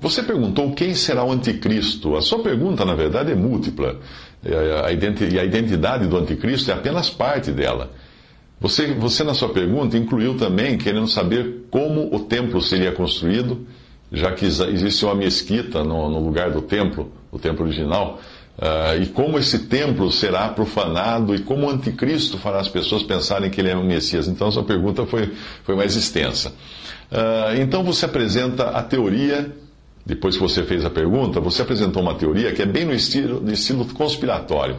Você perguntou quem será o anticristo. A sua pergunta, na verdade, é múltipla. E a identidade do anticristo é apenas parte dela. Você, você, na sua pergunta, incluiu também querendo saber como o templo seria construído, já que existe uma mesquita no, no lugar do templo, o templo original, ah, e como esse templo será profanado e como o anticristo fará as pessoas pensarem que ele é o Messias. Então, sua pergunta foi, foi mais extensa. Ah, então, você apresenta a teoria depois que você fez a pergunta, você apresentou uma teoria que é bem no estilo, no estilo conspiratório.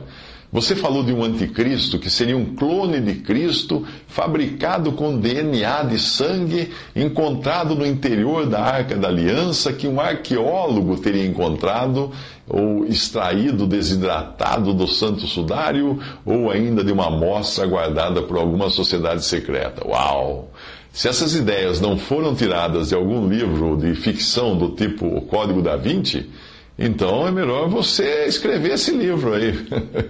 Você falou de um anticristo que seria um clone de Cristo, fabricado com DNA de sangue, encontrado no interior da Arca da Aliança, que um arqueólogo teria encontrado, ou extraído, desidratado do Santo Sudário, ou ainda de uma amostra guardada por alguma sociedade secreta. Uau! Se essas ideias não foram tiradas de algum livro de ficção do tipo O Código da Vinci, então é melhor você escrever esse livro aí.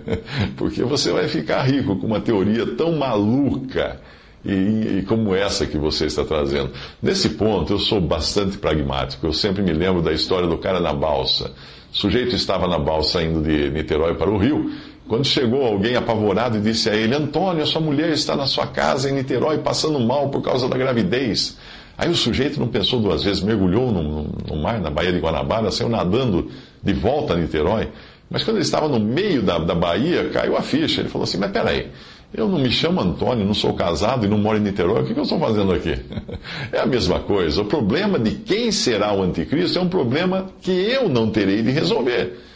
Porque você vai ficar rico com uma teoria tão maluca e, e como essa que você está trazendo. Nesse ponto, eu sou bastante pragmático. Eu sempre me lembro da história do cara na balsa. O sujeito estava na balsa indo de Niterói para o Rio. Quando chegou alguém apavorado e disse a ele: Antônio, a sua mulher está na sua casa em Niterói passando mal por causa da gravidez. Aí o sujeito não pensou duas vezes, mergulhou no, no mar, na Baía de Guanabara, saiu nadando de volta a Niterói. Mas quando ele estava no meio da, da Bahia, caiu a ficha. Ele falou assim: Mas peraí, eu não me chamo Antônio, não sou casado e não moro em Niterói, o que, eu estou fazendo aqui? É a mesma coisa. O problema de quem será o anticristo é um problema que eu não terei de resolver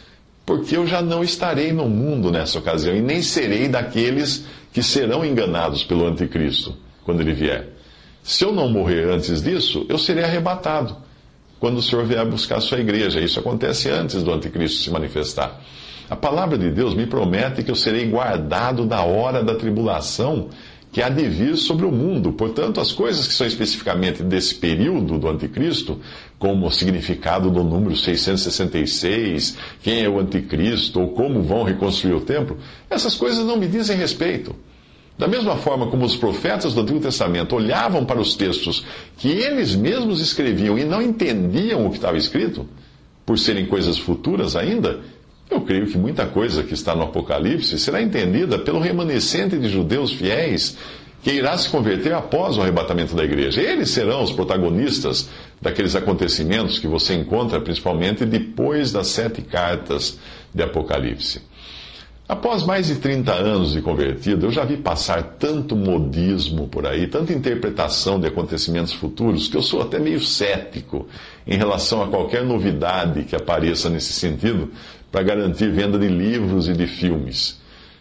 porque eu já não estarei no mundo nessa ocasião e nem serei daqueles que serão enganados pelo anticristo quando ele vier. Se eu não morrer antes disso, eu serei arrebatado quando o Senhor vier buscar sua igreja. Isso acontece antes do anticristo se manifestar. A palavra de Deus me promete que eu serei guardado da hora da tribulação que há de vir sobre o mundo. Portanto, as coisas que são especificamente desse período do anticristo, como o significado do número 666, quem é o anticristo, ou como vão reconstruir o templo, essas coisas não me dizem respeito. Da mesma forma como os profetas do Antigo Testamento olhavam para os textos que eles mesmos escreviam e não entendiam o que estava escrito, por serem coisas futuras ainda, eu creio que muita coisa que está no Apocalipse será entendida pelo remanescente de judeus fiéis que irá se converter após o arrebatamento da igreja. Eles serão os protagonistas daqueles acontecimentos que você encontra principalmente depois das sete cartas de Apocalipse. Após mais de 30 anos de convertido, eu já vi passar tanto modismo por aí, tanta interpretação de acontecimentos futuros, que eu sou até meio cético em relação a qualquer novidade que apareça nesse sentido para garantir venda de livros e de filmes.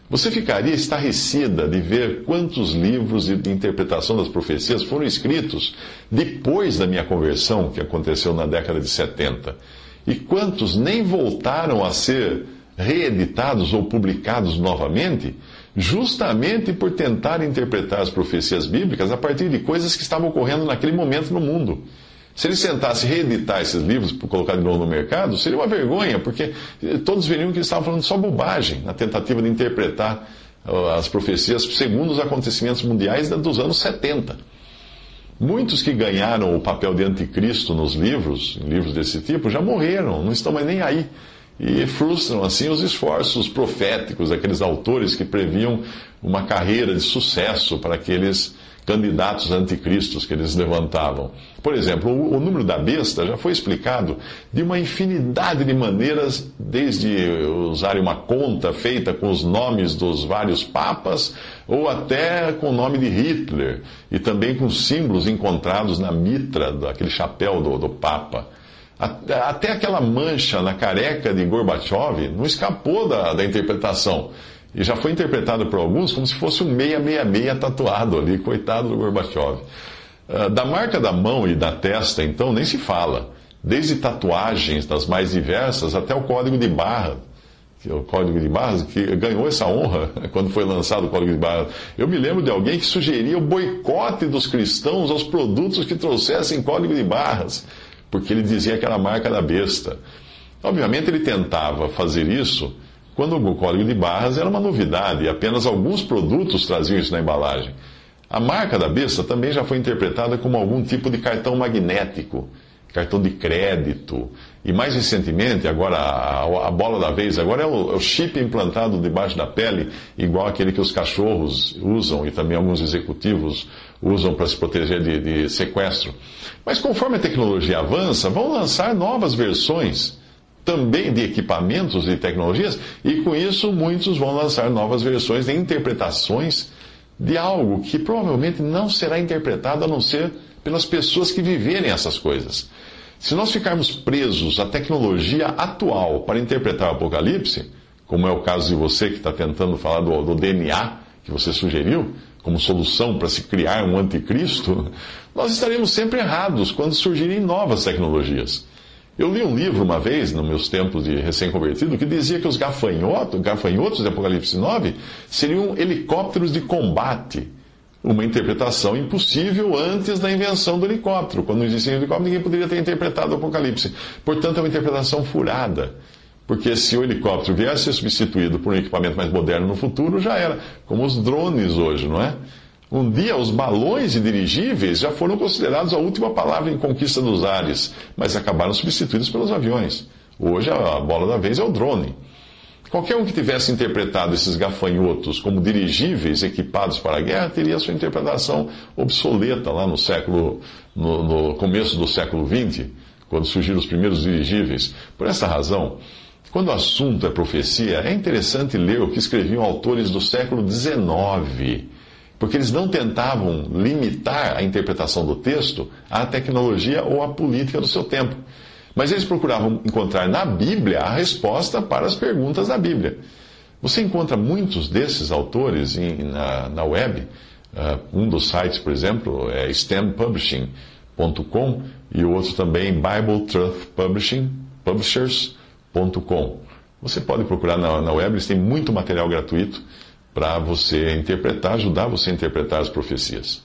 Você ficaria estarrecida de ver quantos livros de interpretação das profecias foram escritos depois da minha conversão, que aconteceu na década de 70, e quantos nem voltaram a ser reeditados ou publicados novamente, justamente por tentar interpretar as profecias bíblicas a partir de coisas que estavam ocorrendo naquele momento no mundo. Se ele sentasse reeditar esses livros para colocar de novo no mercado, seria uma vergonha, porque todos veriam que eles estavam falando só bobagem na tentativa de interpretar as profecias segundo os acontecimentos mundiais dos anos 70. Muitos que ganharam o papel de anticristo nos livros, em livros desse tipo, já morreram, não estão mais nem aí. E frustram assim os esforços proféticos daqueles autores que previam uma carreira de sucesso para aqueles candidatos anticristos que eles levantavam. Por exemplo, o, o, número da besta já foi explicado de uma infinidade de maneiras, desde usarem uma conta feita com os nomes dos vários papas, ou até com o nome de Hitler, e também com símbolos encontrados na mitra, daquele chapéu do, do papa. Até aquela mancha na careca de Gorbachev não escapou da, da interpretação. E já foi interpretado por alguns como se fosse um 666 tatuado ali, coitado do Gorbachev. Ah, da marca da mão e da testa, então, nem se fala. Desde tatuagens das mais diversas até o código de barra, que é o código de barras, que ganhou essa honra quando foi lançado o código de barras. Eu me lembro de alguém que sugeria o boicote dos cristãos aos produtos que trouxessem código de barras, porque ele dizia que era a marca da besta. Obviamente ele tentava fazer isso quando o código de barras era uma novidade e apenas alguns produtos traziam isso na embalagem. A marca da besta também já foi interpretada como algum tipo de cartão magnético, cartão de crédito. E mais recentemente, agora a, a bola da vez, agora é o, é o, chip implantado debaixo da pele, igual aquele que os cachorros usam e também alguns executivos usam para se proteger de, de sequestro. Mas conforme a tecnologia avança, vão lançar novas versões também de equipamentos e tecnologias, e com isso muitos vão lançar novas versões de interpretações de algo que provavelmente não será interpretado a não ser pelas pessoas que viverem essas coisas. Se nós ficarmos presos à tecnologia atual para interpretar o Apocalipse, como é o caso de você que está tentando falar do, do DNA que você sugeriu, como solução para se criar um anticristo, nós estaremos sempre errados quando surgirem novas tecnologias. Eu li um livro uma vez, nos meus tempos de recém-convertido, que dizia que os gafanhotos, gafanhotos de Apocalipse 9 seriam helicópteros de combate. Uma interpretação impossível antes da invenção do helicóptero. Quando não existia helicóptero, ninguém poderia ter interpretado o Apocalipse. Portanto, é uma interpretação furada. Porque se o helicóptero viesse a ser substituído por um equipamento mais moderno no futuro, já era. Como os drones hoje, não é? Um dia, os balões e dirigíveis já foram considerados a última palavra em conquista dos ares, mas acabaram substituídos pelos aviões. Hoje, a bola da vez é o drone. Qualquer um que tivesse interpretado esses gafanhotos como dirigíveis equipados para a guerra teria sua interpretação obsoleta lá no século, no, no começo do século XX, quando surgiram os primeiros dirigíveis. Por essa razão, quando o assunto é profecia, é interessante ler o que escreviam autores do século XIX porque eles não tentavam limitar a interpretação do texto à tecnologia ou à política do seu tempo. Mas eles procuravam encontrar na Bíblia a resposta para as perguntas da Bíblia. Você encontra muitos desses autores em, na, na, web. Uh, um dos sites, por exemplo, é stempublishing.com e o outro também BibleTruthPublishing.com. Você pode procurar na, na web, eles têm muito material gratuito para você interpretar, ajudar você a interpretar as profecias.